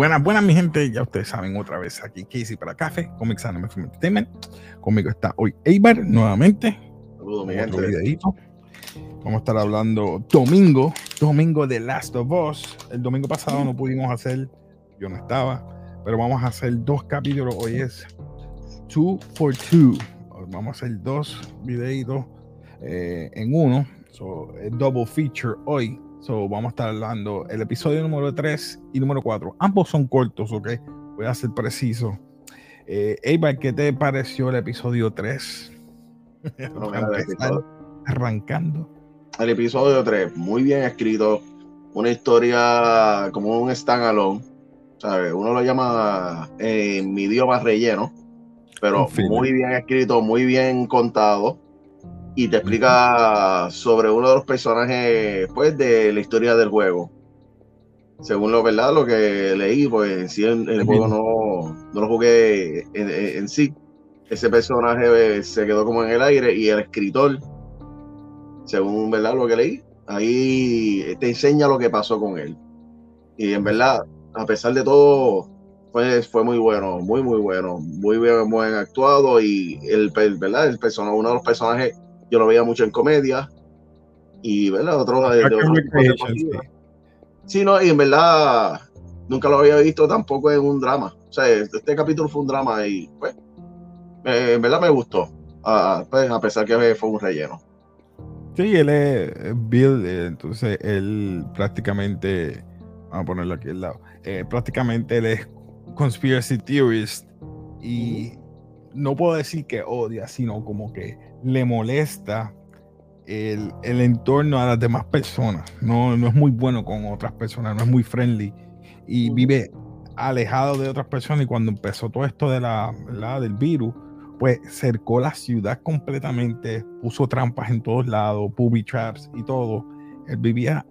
Buenas, buenas, mi gente. Ya ustedes saben, otra vez aquí Casey para Café, Comics Anime Film Entertainment. Conmigo está hoy Eibar nuevamente. Saludos, mi gente. videíto. Vamos a estar hablando domingo, domingo de Last of Us. El domingo pasado no pudimos hacer, yo no estaba, pero vamos a hacer dos capítulos. Hoy es two for two. Vamos a hacer dos videitos eh, en uno. So, double feature hoy. So, vamos a estar hablando el episodio número 3 y número 4. Ambos son cortos, ¿ok? Voy a ser preciso. Eh, Eibar, ¿qué te pareció el episodio 3? Bueno, Para mira, el empezar, episodio- arrancando. El episodio 3, muy bien escrito. Una historia como un standalone. ¿sabes? Uno lo llama eh, en mi idioma relleno, pero muy bien escrito, muy bien contado. Y te explica sobre uno de los personajes pues, de la historia del juego. Según lo verdad, lo que leí, pues sí, el, juego no, no lo jugué en, en- en sí. Ese personaje eh, se quedó como en el aire y el escritor, según verdad lo que leí, ahí te enseña lo que pasó con él. Y en verdad, a pesar de todo, pues fue muy bueno, muy muy bueno, muy bien, muy bien actuado y el, verdad, el personaje, uno de los personajes yo lo veía mucho en comedia y verdad, otro de, de otro de Recreation, cosas. Sí, no, y en verdad nunca lo había visto tampoco en un drama. O sea, este capítulo fue un drama y pues, eh, en verdad me gustó. Ah, pues, a pesar que fue un relleno. Sí, él es eh, Bill, eh, entonces él prácticamente, vamos a ponerlo aquí al lado, eh, prácticamente él es conspiracy theorist y no puedo decir que odia, sino como que le molesta el, el entorno a las demás personas. No, no es muy bueno con otras personas, no es muy friendly y vive alejado de otras personas y cuando empezó todo esto de la, ¿verdad? del virus, pues cercó la ciudad completamente, puso trampas en todos lados, booby traps y todo. Él vivía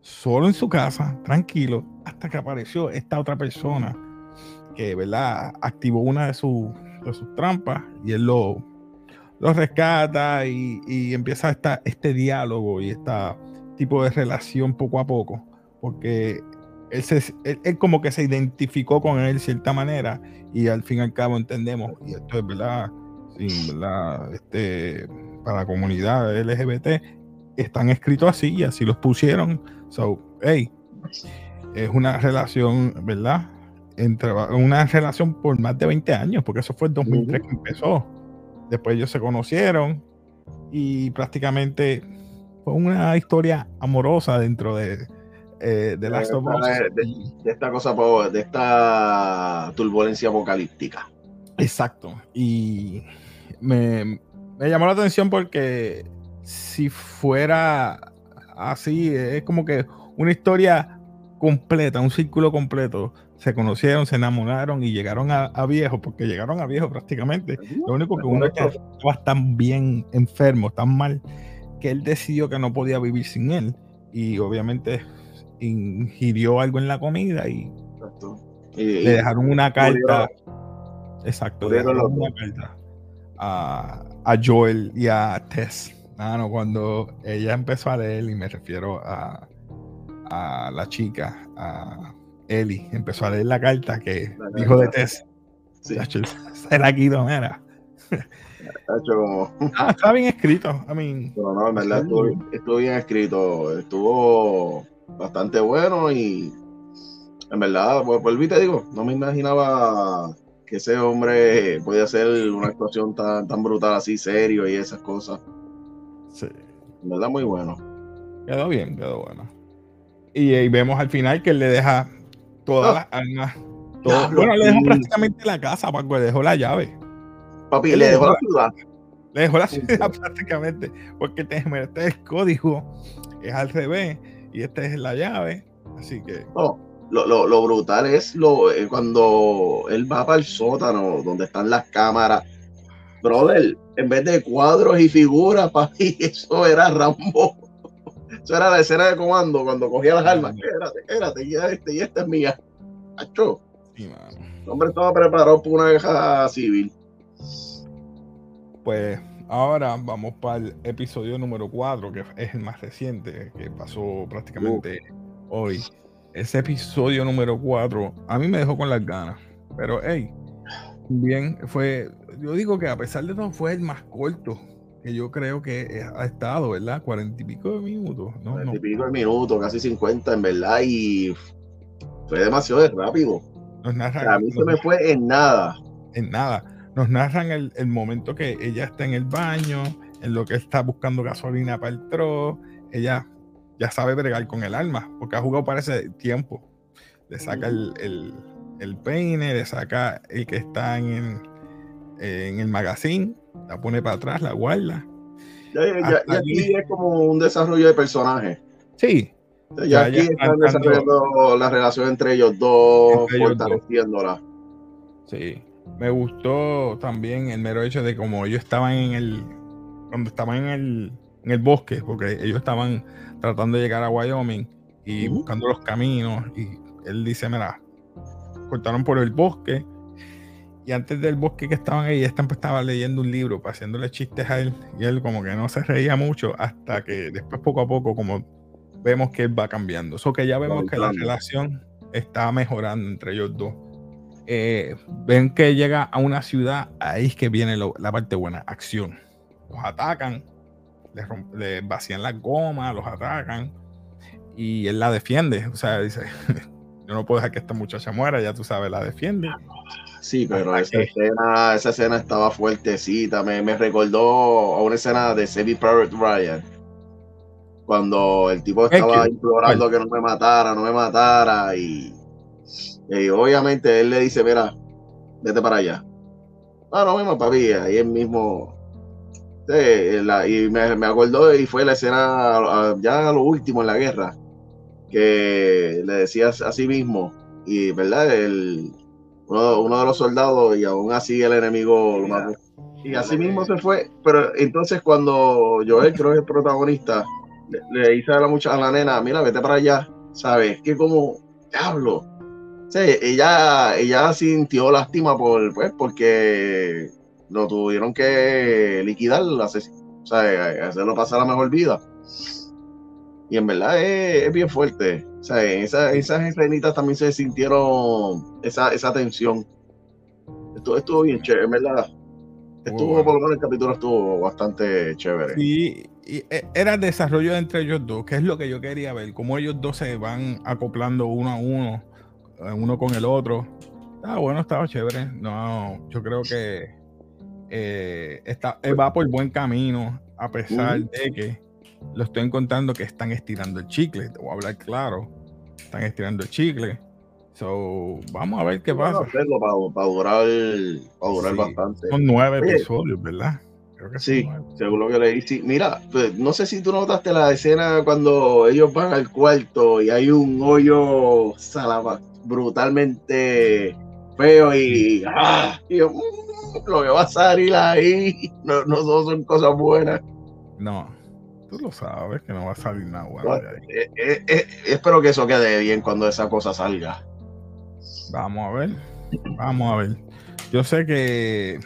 solo en su casa, tranquilo, hasta que apareció esta otra persona que, ¿verdad? Activó una de, sus de sus trampas y él lo, lo rescata y, empieza esta, este diálogo y este tipo de relación poco a poco, porque él, se, él, él como que se identificó con él de cierta manera y al fin y al cabo entendemos, y esto es verdad, sí, verdad, este, para la comunidad LGBT, están escritos así y así los pusieron. So, hey, es una relación, ¿verdad? Entre, una relación por más de 20 años, porque eso fue el 2003 que empezó. Después ellos se conocieron y prácticamente fue una historia amorosa dentro de, eh, de Last of Us. De, de esta cosa, de esta turbulencia apocalíptica. Exacto. Y me, me llamó la atención porque si fuera así, es como que una historia completa, un círculo completo. Se conocieron, se enamoraron y llegaron a, a viejo, porque llegaron a viejo prácticamente. Lo único que uno estaba tan bien enfermo, tan mal, que él decidió que no podía vivir sin él. Y obviamente ingirió algo en la comida y. Y, le dejaron una carta. Exacto, le dejaron una carta a, a Joel y a Tess. Ah, no, cuando ella empezó a leer, y me refiero a, a la chica, a Ellie, empezó a leer la carta que La dijo de. Tess. sí, Se la quitó, mira. como. Ah, está bien escrito. I mean, Pero no, en verdad estuvo, estuvo bien escrito, estuvo bastante bueno y en verdad, pues, y te digo, no me imaginaba que ese hombre podía hacer una actuación tan, tan brutal así, serio y esas cosas. sí, En verdad, muy bueno. quedó bien, quedó bueno. Y ahí vemos al final que él le deja todas Ah. las armas. todo- Diablo, bueno, le dejó sí. prácticamente la casa, Paco, le dejó la llave. Papi, le le dejó dejó la ciudad. Le dejó la ciudad sí. prácticamente, porque te este el código, es al revés, y esta es la llave. Así que, No, lo, lo, lo brutal es lo, eh, cuando él va para el sótano donde están las cámaras. Brother, en vez de cuadros y figuras, papi, eso era Rambo. Eso era la escena de comando cuando cogía las armas. Espérate, espérate, y esta, y esta es mía. Acho, sí, el hombre estaba preparado para una guerra civil. pues ahora vamos para el episodio número 4, que es el más reciente, que pasó prácticamente hoy. ese episodio número 4 a mí me dejó con las ganas. Pero, hey, bien, fue, yo digo que a pesar de todo fue el más corto que yo creo que ha estado, ¿verdad? Cuarenta y pico de minutos. ¿no? Cuarenta y pico de minutos, casi cincuenta en verdad, y fue demasiado rápido. Nos narran, a mí se me fue en nada. En nada. Nos narran el, el, momento que ella está en el baño, en lo que está buscando gasolina para el tro. Ella ya sabe bregar con el arma, porque ha jugado para ese tiempo. Le saca el, el, el peine, le saca el que está en, en el magazine, la pone para atrás, la guarda. Ya, ya, aquí es como un desarrollo de personaje. Sí. Ya, aquí están desarrollando la relación entre ellos dos, fortaleciéndola. Sí. Me gustó también el mero hecho de como ellos estaban en el. Cuando estaban en el, en el bosque, porque ellos estaban tratando de llegar a Wyoming y buscando los caminos. Y él dice: Mira, cortaron por el bosque y antes del bosque que estaban ahí, esta estaba leyendo un libro, haciéndole chistes a él, y él como que no se reía mucho hasta que después poco a poco como vemos que él va cambiando. Eso que ya vemos que la relación está mejorando entre ellos dos. Eh, ven que llega a una ciudad, ahí es que viene la parte buena, acción. Los atacan, le, vacían las gomas, los atacan, y él la defiende. O sea, dice, yo no puedo dejar que esta muchacha muera, ya tú sabes, la defiende. Sí, pero esa escena, esa escena estaba fuertecita. Me, me recordó a una escena de Savvy Private Ryan. Cuando el tipo estaba implorando que no me matara, no me matara. Y, y, obviamente él le dice: Mira, vete para allá. Ah, no, mismo papi. Ahí él mismo. y me, me acordó, y fue la escena ya lo último en la guerra. Que le decía a sí mismo. Y, ¿verdad? El uno, de los soldados y aún así el enemigo lo mató. Y así mismo se fue, pero entonces cuando Joel, creo que es el protagonista, le, dice a la muchacha, a la nena, mira, vete para allá, ¿sabes? Que como, diablo. Sí, ella, ella sintió lástima por, pues, porque lo tuvieron que liquidar, o sea, hacerlo pasar la mejor vida. Y en verdad es, bien fuerte. O sea, esas, esas escenitas también se sintieron esa, esa tensión. Estuvo, estuvo bien chévere, verdad. Estuvo, por lo menos el capítulo estuvo bastante chévere. Y, y, e, era el desarrollo entre ellos dos, que es lo que yo quería ver, cómo ellos dos se van acoplando uno a uno, eh, uno con el otro. Estaba bueno, estaba chévere. No, yo creo que eh, está, va por buen camino, a pesar de que lo estoy encontrando que están estirando el chicle. Te voy a hablar claro. Están estirando el chicle. So, vamos a ver qué pasa. para, durar, para durar bastante. Son nueve episodios, ¿verdad? Creo que sí, según lo que leí. Sí. Mira, pues, no sé si tú notaste la escena cuando ellos van al cuarto y hay un hoyo salama, brutalmente feo y, ah, mm, lo que va a salir ahí no, no son cosas buenas. No, lo sabes que no va a salir nada bueno eh, eh, eh, espero que eso quede bien cuando esa cosa salga. Vamos a ver. Vamos a ver. Yo sé que.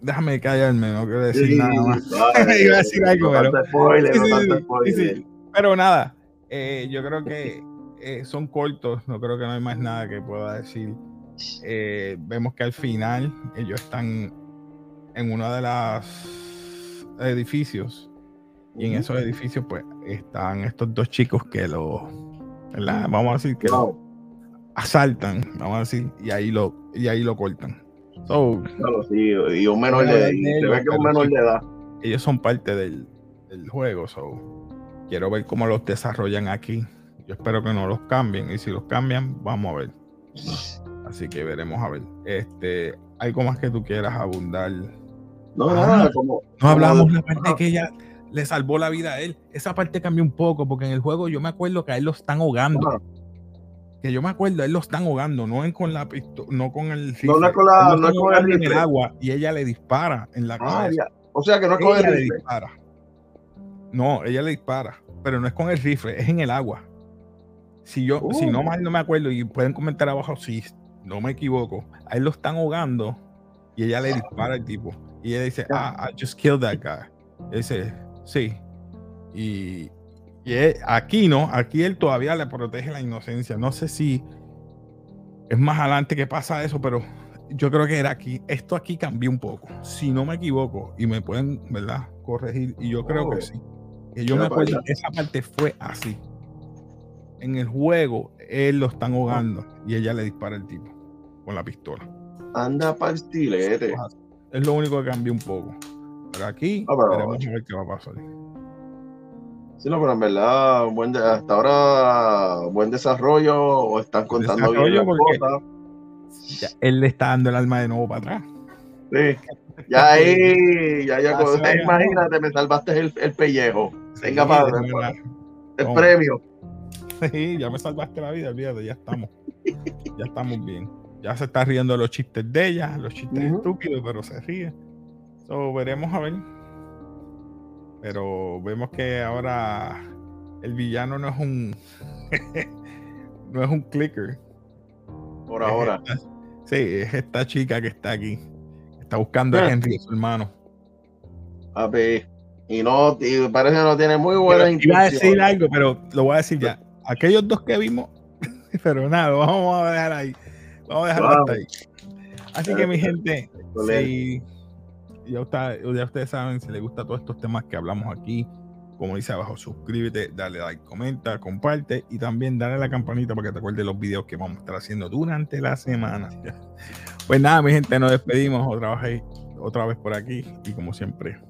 déjame callarme, no quiero decir nada más. Iba a decir algo, pero. pero nada, yo creo que son cortos, no creo que no hay más nada que pueda decir. vemos que al final ellos están en una de las edificios. Y en esos edificios, pues, están estos dos chicos que lo, Vamos a decir que lo asaltan, vamos a decir, y ahí lo, y ahí lo cortan. So, y un menor de, edad. Ellos son parte del, juego, so quiero ver cómo los desarrollan aquí. Yo espero que no los cambien, y si los cambian, vamos a ver. Así que veremos a ver. Este, algo más que tú quieras abundar no, ah, como. No hablamos la parte que ella le salvó la vida a él. Esa parte cambió un poco, porque en el juego yo me acuerdo que a él lo están ahogando. Que yo me acuerdo, a él lo están ahogando, no en con la pistola, no con el. No, no con la, no con el, en el agua y ella le dispara en la ah, cabeza. O sea que no es con ella el rifle. Le dispara. No, ella le dispara, pero no es con el rifle, es en el agua. Si yo, si no uh. mal no me acuerdo, y pueden comentar abajo si no me equivoco, a él lo están ahogando y ella le dispara al tipo. Y ella dice, ah, I just killed that guy. dice, sí. Y, Y aquí no, aquí él todavía le protege la inocencia. No sé si es más adelante que pasa eso, pero yo creo que era aquí. Esto aquí cambió un poco. Si no me equivoco, y me pueden, ¿verdad? Corregir. Y yo creo que oh. sí. Que yo me acuerdo esa parte fue así. En el juego, él lo están ahogando y ella le dispara el tipo con la pistola. Anda para el Es lo único que cambió un poco. Pero aquí, ah, a ver qué va a pasar. Sí, no, pero en verdad, buen hasta ahora, buen desarrollo, o están contando bien las cosas. él le está dando el alma de nuevo para atrás. Sí, ya ahí, ya, ya, imagínate, me salvaste el, el pellejo. Venga, padre, el premio. Sí, ya me salvaste la vida, olvídate, ya estamos. ya estamos bien. Ya se está riendo los chistes de ella, los chistes estúpidos, pero se ríe. So, veremos a ver pero vemos que ahora el villano no es un no es un clicker. Por ahora. sí, es esta chica que está aquí. Está buscando a ah. Henry, su hermano. A ver, y no, y parece que no tiene muy buena intención. Iba a decir algo, pero lo voy a decir ya. Aquellos dos que vimos, pero nada, vamos a dejar ahí. Vamos a dejarlo hasta ahí. Así que mi gente, si, ya, ustedes saben, si les gusta todos estos temas que hablamos aquí, como dice abajo, suscríbete, dale like, comenta, comparte y también dale a la campanita para que te acuerdes los videos que vamos a estar haciendo durante la semana. Pues nada, mi gente, nos despedimos otra vez, otra vez por aquí y como siempre.